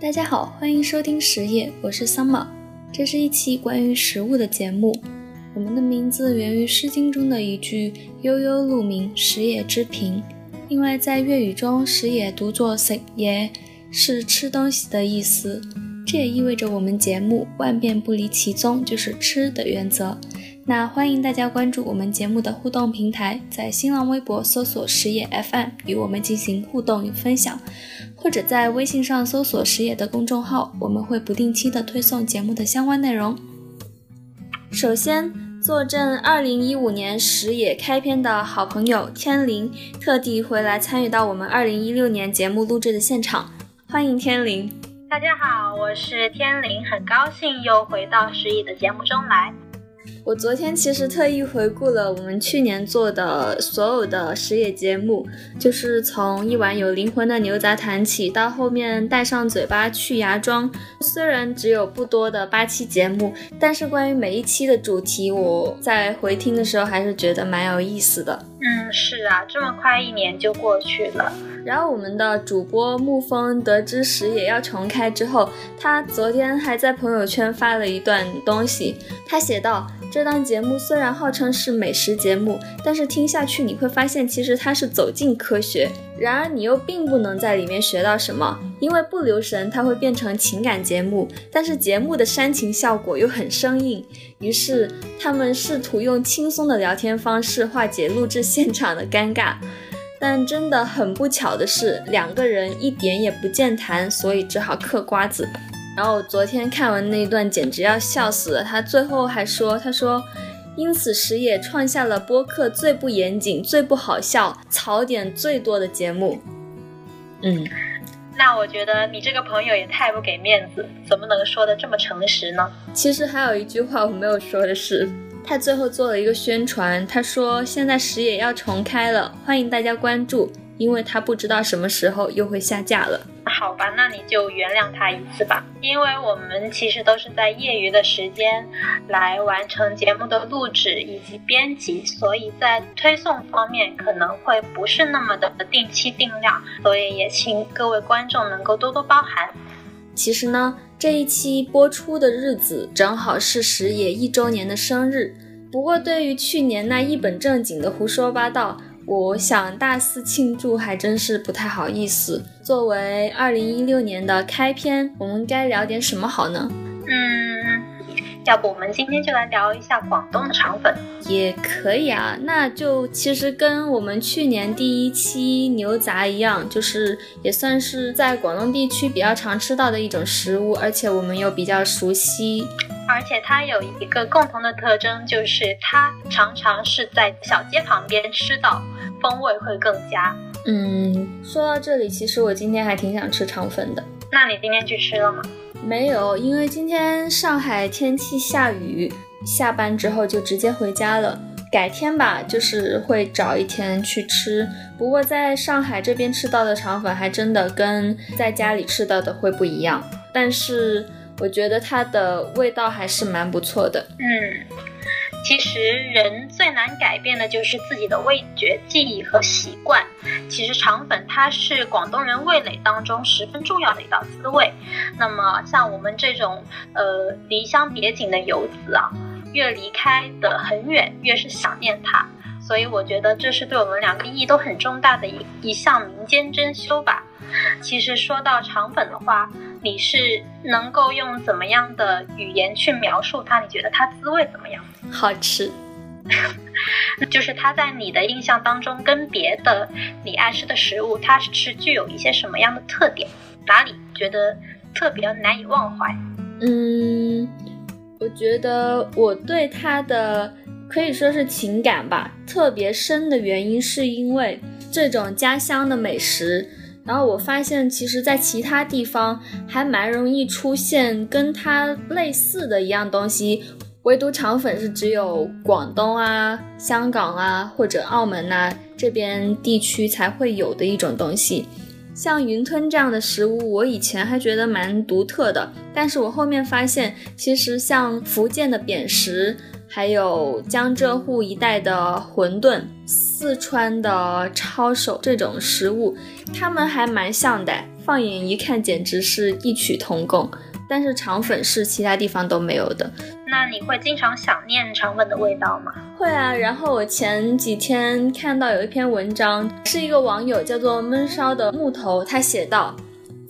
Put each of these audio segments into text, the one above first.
大家好，欢迎收听食野，我是 Summer。这是一期关于食物的节目。我们的名字源于《诗经》中的一句“悠悠鹿鸣，食野之苹”。另外，在粤语中，“食野”读作“食野”，是吃东西的意思。这也意味着我们节目万变不离其宗，就是吃的原则。那欢迎大家关注我们节目的互动平台，在新浪微博搜索“食野 FM” 与我们进行互动与分享，或者在微信上搜索“石野”的公众号，我们会不定期的推送节目的相关内容。首先，坐镇2015年石野开篇的好朋友天灵，特地回来参与到我们2016年节目录制的现场，欢迎天灵。大家好，我是天灵，很高兴又回到石野的节目中来。我昨天其实特意回顾了我们去年做的所有的食野节目，就是从一碗有灵魂的牛杂谈起，到后面带上嘴巴去牙庄。虽然只有不多的八期节目，但是关于每一期的主题，我在回听的时候还是觉得蛮有意思的。嗯，是啊，这么快一年就过去了。然后我们的主播沐风得知食野要重开之后，他昨天还在朋友圈发了一段东西，他写道。这档节目虽然号称是美食节目，但是听下去你会发现，其实它是走进科学。然而你又并不能在里面学到什么，因为不留神它会变成情感节目，但是节目的煽情效果又很生硬。于是他们试图用轻松的聊天方式化解录制现场的尴尬，但真的很不巧的是，两个人一点也不健谈，所以只好嗑瓜子。然后昨天看完那一段，简直要笑死了。他最后还说：“他说，因此时也创下了播客最不严谨、最不好笑、槽点最多的节目。”嗯，那我觉得你这个朋友也太不给面子，怎么能说的这么诚实呢？其实还有一句话我没有说的是，他最后做了一个宣传，他说现在食野要重开了，欢迎大家关注。因为他不知道什么时候又会下架了。好吧，那你就原谅他一次吧。因为我们其实都是在业余的时间来完成节目的录制以及编辑，所以在推送方面可能会不是那么的定期定量，所以也请各位观众能够多多包涵。其实呢，这一期播出的日子正好是石野一周年的生日。不过对于去年那一本正经的胡说八道。我想大肆庆祝还真是不太好意思。作为二零一六年的开篇，我们该聊点什么好呢？嗯，要不我们今天就来聊一下广东的肠粉，也可以啊。那就其实跟我们去年第一期牛杂一样，就是也算是在广东地区比较常吃到的一种食物，而且我们又比较熟悉。而且它有一个共同的特征，就是它常常是在小街旁边吃到，风味会更佳。嗯，说到这里，其实我今天还挺想吃肠粉的。那你今天去吃了吗？没有，因为今天上海天气下雨，下班之后就直接回家了。改天吧，就是会找一天去吃。不过在上海这边吃到的肠粉，还真的跟在家里吃到的会不一样。但是。我觉得它的味道还是蛮不错的。嗯，其实人最难改变的就是自己的味觉记忆和习惯。其实肠粉它是广东人味蕾当中十分重要的一道滋味。那么像我们这种呃离乡别井的游子啊，越离开的很远，越是想念它。所以我觉得这是对我们两个意义都很重大的一一项民间珍馐吧。其实说到肠粉的话，你是能够用怎么样的语言去描述它？你觉得它滋味怎么样？好吃。就是它在你的印象当中，跟别的你爱吃的食物，它是具有一些什么样的特点？哪里觉得特别难以忘怀？嗯，我觉得我对它的。可以说是情感吧，特别深的原因是因为这种家乡的美食。然后我发现，其实，在其他地方还蛮容易出现跟它类似的一样东西，唯独肠粉是只有广东啊、香港啊或者澳门呐这边地区才会有的一种东西。像云吞这样的食物，我以前还觉得蛮独特的，但是我后面发现，其实像福建的扁食。还有江浙沪一带的馄饨、四川的抄手这种食物，它们还蛮像的。放眼一看简直是异曲同工。但是肠粉是其他地方都没有的。那你会经常想念肠粉的味道吗？会啊。然后我前几天看到有一篇文章，是一个网友叫做闷烧的木头，他写道：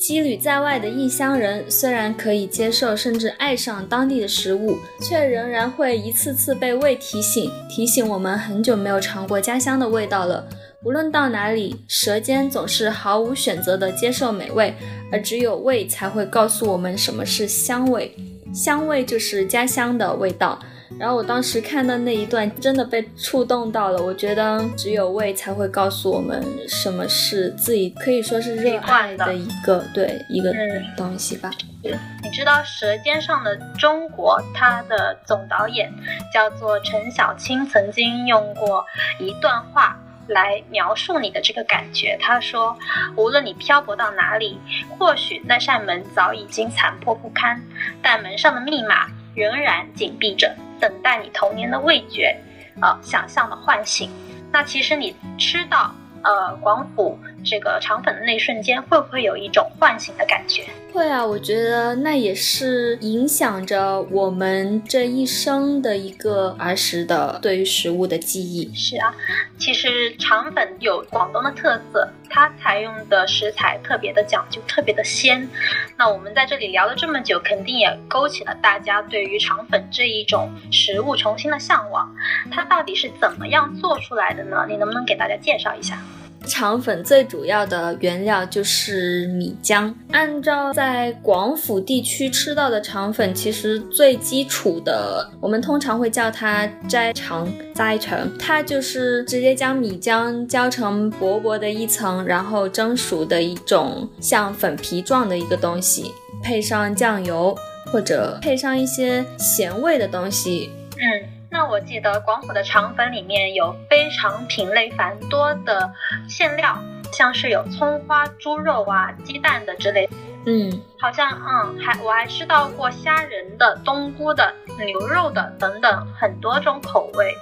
羁旅在外的异乡人，虽然可以接受甚至爱上当地的食物，却仍然会一次次被胃提醒，提醒我们很久没有尝过家乡的味道了。无论到哪里，舌尖总是毫无选择地接受美味，而只有胃才会告诉我们什么是香味。香味就是家乡的味道。然后我当时看到那一段，真的被触动到了。我觉得只有胃才会告诉我们什么是自己可以说是热爱的一个对一个东西吧。你知道《舌尖上的中国》它的总导演叫做陈小青，曾经用过一段话。来描述你的这个感觉。他说：“无论你漂泊到哪里，或许那扇门早已经残破不堪，但门上的密码仍然紧闭着，等待你童年的味觉，呃，想象的唤醒。那其实你吃到。”呃，广府这个肠粉的那一瞬间，会不会有一种唤醒的感觉？会啊，我觉得那也是影响着我们这一生的一个儿时的对于食物的记忆。是啊，其实肠粉有广东的特色。它采用的食材特别的讲究，特别的鲜。那我们在这里聊了这么久，肯定也勾起了大家对于肠粉这一种食物重新的向往。它到底是怎么样做出来的呢？你能不能给大家介绍一下？肠粉最主要的原料就是米浆。按照在广府地区吃到的肠粉，其实最基础的，我们通常会叫它斋肠、斋肠。它就是直接将米浆浇成薄薄的一层，然后蒸熟的一种像粉皮状的一个东西，配上酱油或者配上一些咸味的东西。嗯。那我记得广府的肠粉里面有非常品类繁多的馅料，像是有葱花、猪肉啊、鸡蛋的之类。嗯，好像嗯，还我还吃到过虾仁的、冬菇的、牛肉的等等很多种口味。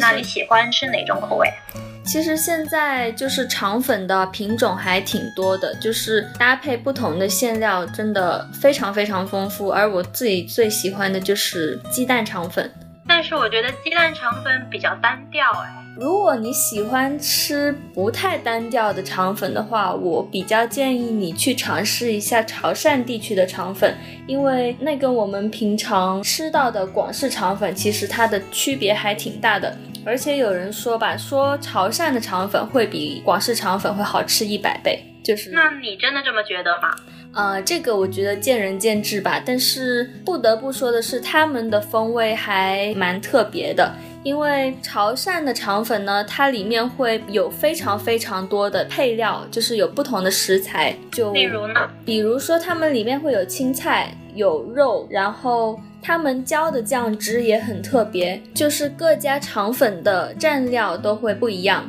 那你喜欢吃哪种口味？其实现在就是肠粉的品种还挺多的，就是搭配不同的馅料，真的非常非常丰富。而我自己最喜欢的就是鸡蛋肠粉。但是我觉得鸡蛋肠粉比较单调哎。如果你喜欢吃不太单调的肠粉的话，我比较建议你去尝试一下潮汕地区的肠粉，因为那跟我们平常吃到的广式肠粉其实它的区别还挺大的。而且有人说吧，说潮汕的肠粉会比广式肠粉会好吃一百倍，就是。那你真的这么觉得吗？呃，这个我觉得见仁见智吧，但是不得不说的是，他们的风味还蛮特别的。因为潮汕的肠粉呢，它里面会有非常非常多的配料，就是有不同的食材。就比如呢？比如说，他们里面会有青菜、有肉，然后他们浇的酱汁也很特别，就是各家肠粉的蘸料都会不一样。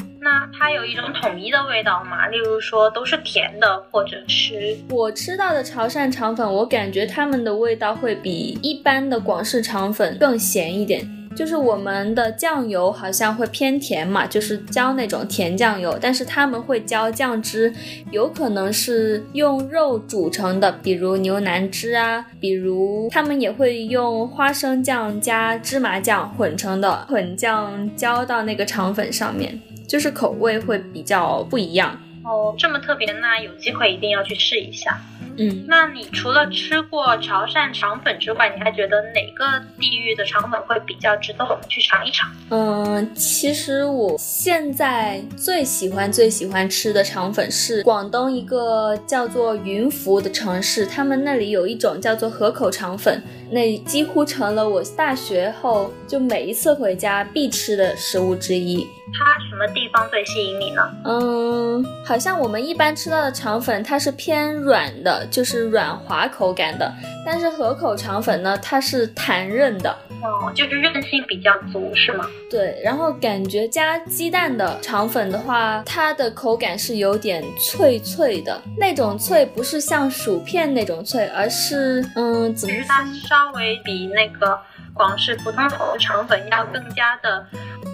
它有一种统一的味道吗？例如说都是甜的，或者是我吃到的潮汕肠粉，我感觉它们的味道会比一般的广式肠粉更咸一点。就是我们的酱油好像会偏甜嘛，就是浇那种甜酱油，但是他们会浇酱汁，有可能是用肉煮成的，比如牛腩汁啊，比如他们也会用花生酱加芝麻酱混成的混酱浇到那个肠粉上面。就是口味会比较不一样。哦，这么特别，那有机会一定要去试一下。嗯，那你除了吃过潮汕肠粉之外，你还觉得哪个地域的肠粉会比较值得我们去尝一尝？嗯，其实我现在最喜欢最喜欢吃的肠粉是广东一个叫做云浮的城市，他们那里有一种叫做河口肠粉，那几乎成了我大学后就每一次回家必吃的食物之一。它什么地方最吸引你呢？嗯，好像我们一般吃到的肠粉，它是偏软的，就是软滑口感的。但是河口肠粉呢，它是弹韧的，哦，就是韧性比较足，是吗？对。然后感觉加鸡蛋的肠粉的话，它的口感是有点脆脆的，那种脆不是像薯片那种脆，而是嗯，怎么？其实它稍微比那个广式普通口的肠粉要更加的。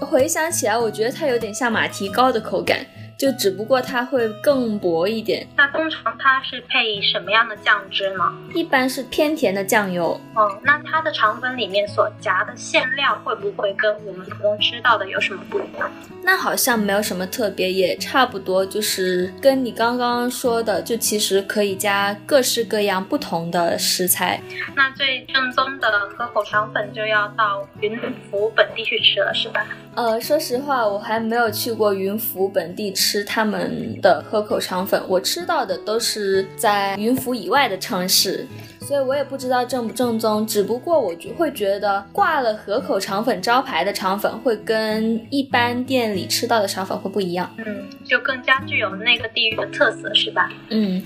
回想起来，我觉得它有点像马蹄糕的口感，就只不过它会更薄一点。那通常它是配什么样的酱汁呢？一般是偏甜的酱油。哦，那它的肠粉里面所夹的馅料会不会跟我们普通吃到的有什么不一样？那好像没有什么特别，也差不多，就是跟你刚刚说的，就其实可以加各式各样不同的食材。那最正宗的河口肠粉就要到云浮本地去吃了，是吧？呃，说实话，我还没有去过云浮本地吃他们的河口肠粉，我吃到的都是在云浮以外的城市。所以我也不知道正不正宗，只不过我就会觉得挂了河口肠粉招牌的肠粉会跟一般店里吃到的肠粉会不一样，嗯，就更加具有那个地域的特色，是吧？嗯，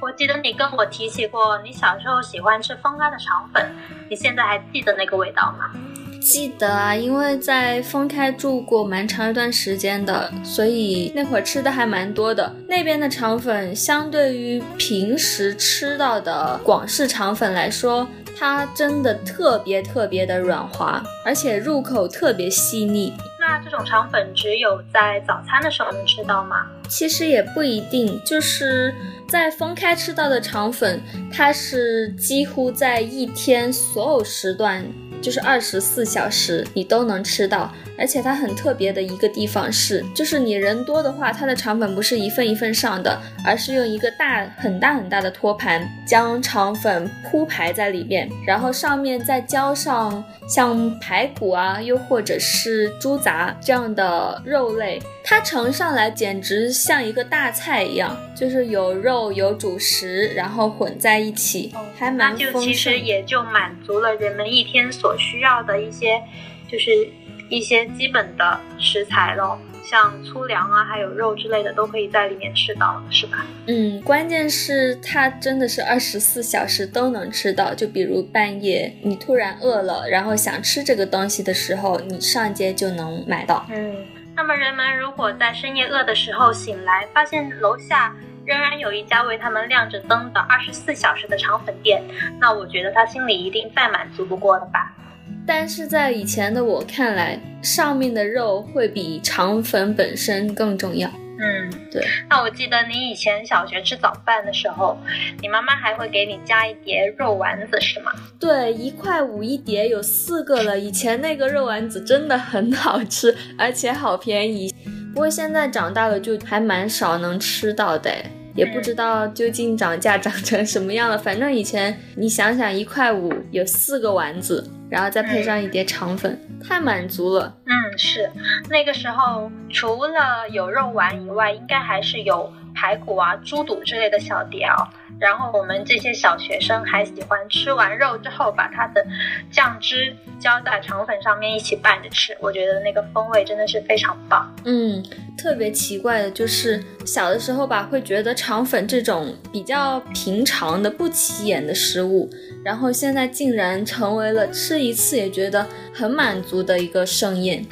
我记得你跟我提起过，你小时候喜欢吃风干的肠粉，你现在还记得那个味道吗？记得啊，因为在丰开住过蛮长一段时间的，所以那会儿吃的还蛮多的。那边的肠粉相对于平时吃到的广式肠粉来说，它真的特别特别的软滑，而且入口特别细腻。那这种肠粉只有在早餐的时候能吃到吗？其实也不一定，就是在丰开吃到的肠粉，它是几乎在一天所有时段。就是二十四小时你都能吃到，而且它很特别的一个地方是，就是你人多的话，它的肠粉不是一份一份上的，而是用一个大很大很大的托盘将肠粉铺排在里面，然后上面再浇上像排骨啊，又或者是猪杂这样的肉类，它盛上来简直像一个大菜一样，就是有肉有主食，然后混在一起，还蛮丰盛。那就其实也就满足了人们一天所。所需要的一些，就是一些基本的食材喽，像粗粮啊，还有肉之类的，都可以在里面吃到，是吧？嗯，关键是它真的是二十四小时都能吃到。就比如半夜你突然饿了，然后想吃这个东西的时候，你上街就能买到。嗯，那么人们如果在深夜饿的时候醒来，发现楼下仍然有一家为他们亮着灯的二十四小时的肠粉店，那我觉得他心里一定再满足不过了吧。但是在以前的我看来，上面的肉会比肠粉本身更重要。嗯，对。那我记得你以前小学吃早饭的时候，你妈妈还会给你加一碟肉丸子，是吗？对，一块五一碟，有四个了。以前那个肉丸子真的很好吃，而且好便宜。不过现在长大了，就还蛮少能吃到的。也不知道究竟涨价 涨成什么样了。反正以前你想想，一块五有四个丸子，然后再配上一碟肠粉，太满足了。嗯，是那个时候除了有肉丸以外，应该还是有排骨啊、猪肚之类的小碟哦。然后我们这些小学生还喜欢吃完肉之后，把它的酱汁浇在肠粉上面一起拌着吃。我觉得那个风味真的是非常棒。嗯，特别奇怪的就是小的时候吧，会觉得肠粉这种比较平常的不起眼的食物，然后现在竟然成为了吃一次也觉得很满足的一个盛宴。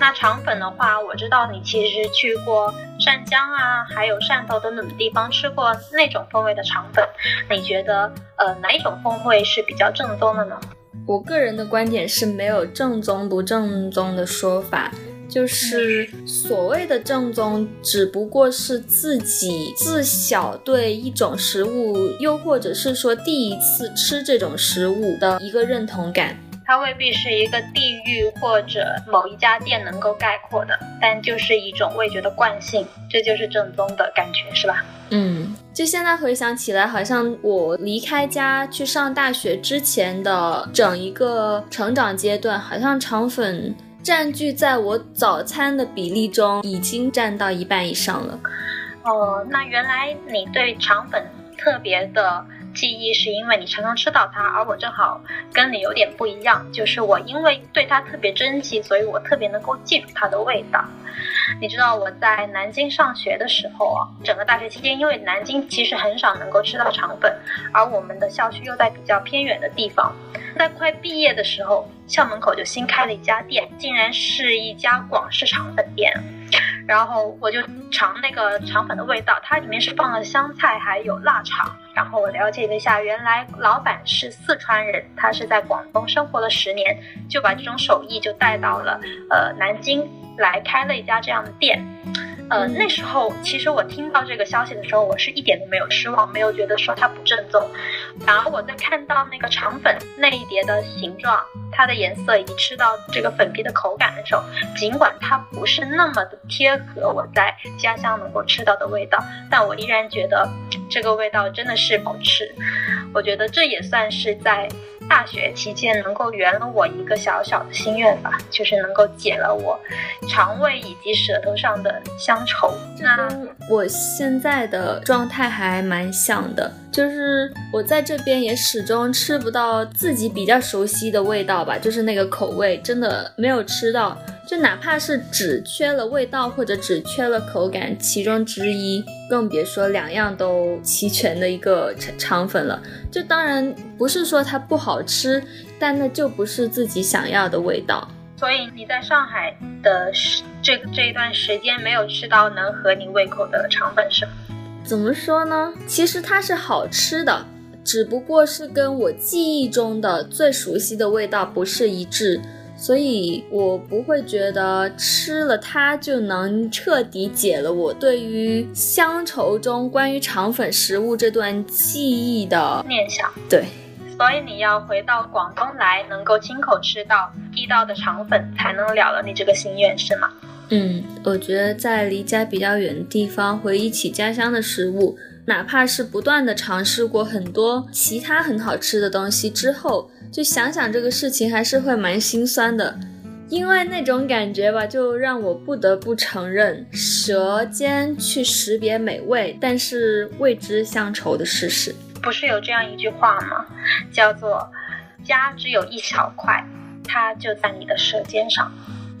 那肠粉的话，我知道你其实去过湛江啊，还有汕头等等地方吃过那种风味的肠粉。你觉得，呃，哪一种风味是比较正宗的呢？我个人的观点是没有正宗不正宗的说法，就是所谓的正宗，只不过是自己自小对一种食物，又或者是说第一次吃这种食物的一个认同感。它未必是一个地域或者某一家店能够概括的，但就是一种味觉的惯性，这就是正宗的感觉，是吧？嗯，就现在回想起来，好像我离开家去上大学之前的整一个成长阶段，好像肠粉占据在我早餐的比例中已经占到一半以上了。哦，那原来你对肠粉特别的。记忆是因为你常常吃到它，而我正好跟你有点不一样，就是我因为对它特别珍惜，所以我特别能够记住它的味道。你知道我在南京上学的时候啊，整个大学期间，因为南京其实很少能够吃到肠粉，而我们的校区又在比较偏远的地方，在快毕业的时候，校门口就新开了一家店，竟然是一家广式肠粉店。然后我就尝那个肠粉的味道，它里面是放了香菜还有腊肠。然后我了解了一下，原来老板是四川人，他是在广东生活了十年，就把这种手艺就带到了呃南京来开了一家这样的店。呃，那时候其实我听到这个消息的时候，我是一点都没有失望，没有觉得说它不正宗。反而我在看到那个肠粉那一碟的形状、它的颜色以及吃到这个粉皮的口感的时候，尽管它不是那么的贴合我在家乡能够吃到的味道，但我依然觉得这个味道真的是好吃。我觉得这也算是在。大学期间能够圆了我一个小小的心愿吧，就是能够解了我肠胃以及舌头上的乡愁。那我现在的状态还蛮像的，就是我在这边也始终吃不到自己比较熟悉的味道吧，就是那个口味真的没有吃到。就哪怕是只缺了味道或者只缺了口感其中之一，更别说两样都齐全的一个肠肠粉了。就当然不是说它不好吃，但那就不是自己想要的味道。所以你在上海的这这一段时间没有吃到能合你胃口的肠粉是吗？怎么说呢？其实它是好吃的，只不过是跟我记忆中的最熟悉的味道不是一致。所以我不会觉得吃了它就能彻底解了我对于乡愁中关于肠粉食物这段记忆的念想。对，所以你要回到广东来，能够亲口吃到地道的肠粉，才能了了你这个心愿，是吗？嗯，我觉得在离家比较远的地方，回忆起家乡的食物，哪怕是不断的尝试过很多其他很好吃的东西之后。就想想这个事情，还是会蛮心酸的，因为那种感觉吧，就让我不得不承认舌尖去识别美味，但是未知乡愁的事实。不是有这样一句话吗？叫做“家只有一小块，它就在你的舌尖上”。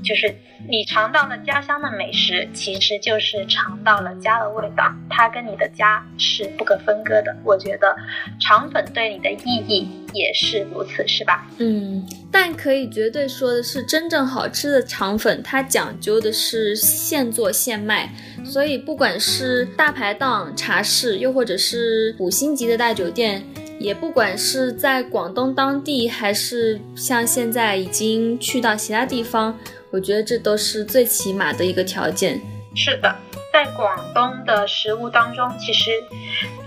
就是你尝到了家乡的美食，其实就是尝到了家的味道，它跟你的家是不可分割的。我觉得肠粉对你的意义也是如此，是吧？嗯，但可以绝对说的是，真正好吃的肠粉，它讲究的是现做现卖，所以不管是大排档、茶室，又或者是五星级的大酒店。也不管是在广东当地，还是像现在已经去到其他地方，我觉得这都是最起码的一个条件。是的，在广东的食物当中，其实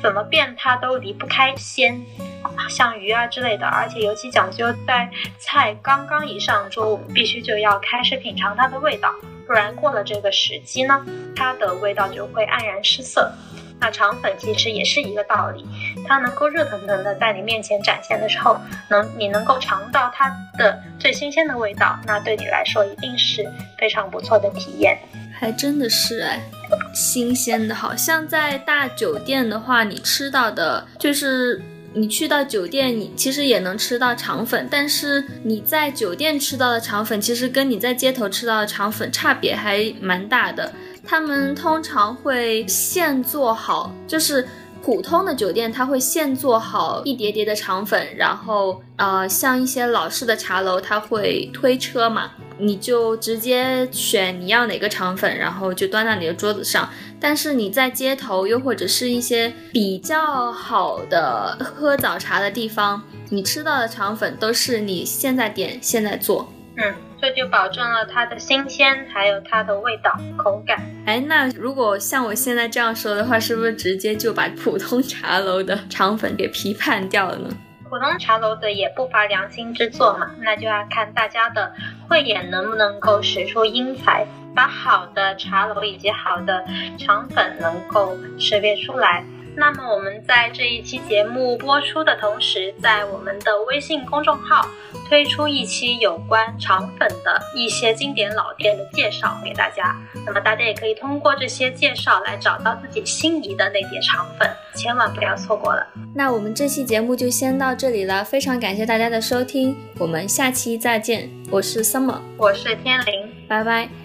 怎么变它都离不开鲜，像鱼啊之类的，而且尤其讲究在菜刚刚一上桌，我们必须就要开始品尝它的味道，不然过了这个时机呢，它的味道就会黯然失色。那肠粉其实也是一个道理，它能够热腾腾的在你面前展现的时候，能你能够尝到它的最新鲜的味道，那对你来说一定是非常不错的体验。还真的是哎，新鲜的，好像在大酒店的话，你吃到的就是你去到酒店，你其实也能吃到肠粉，但是你在酒店吃到的肠粉，其实跟你在街头吃到的肠粉差别还蛮大的。他们通常会现做好，就是普通的酒店，他会现做好一叠叠的肠粉，然后呃，像一些老式的茶楼，他会推车嘛，你就直接选你要哪个肠粉，然后就端到你的桌子上。但是你在街头，又或者是一些比较好的喝早茶的地方，你吃到的肠粉都是你现在点现在做，嗯。这就保证了它的新鲜，还有它的味道、口感。哎，那如果像我现在这样说的话，是不是直接就把普通茶楼的肠粉给批判掉了呢？普通茶楼的也不乏良心之作嘛，那就要看大家的慧眼能不能够使出英才，把好的茶楼以及好的肠粉能够识别出来。那么我们在这一期节目播出的同时，在我们的微信公众号推出一期有关肠粉的一些经典老店的介绍给大家。那么大家也可以通过这些介绍来找到自己心仪的那碟肠粉，千万不要错过了。那我们这期节目就先到这里了，非常感谢大家的收听，我们下期再见。我是 Summer，我是天灵，拜拜。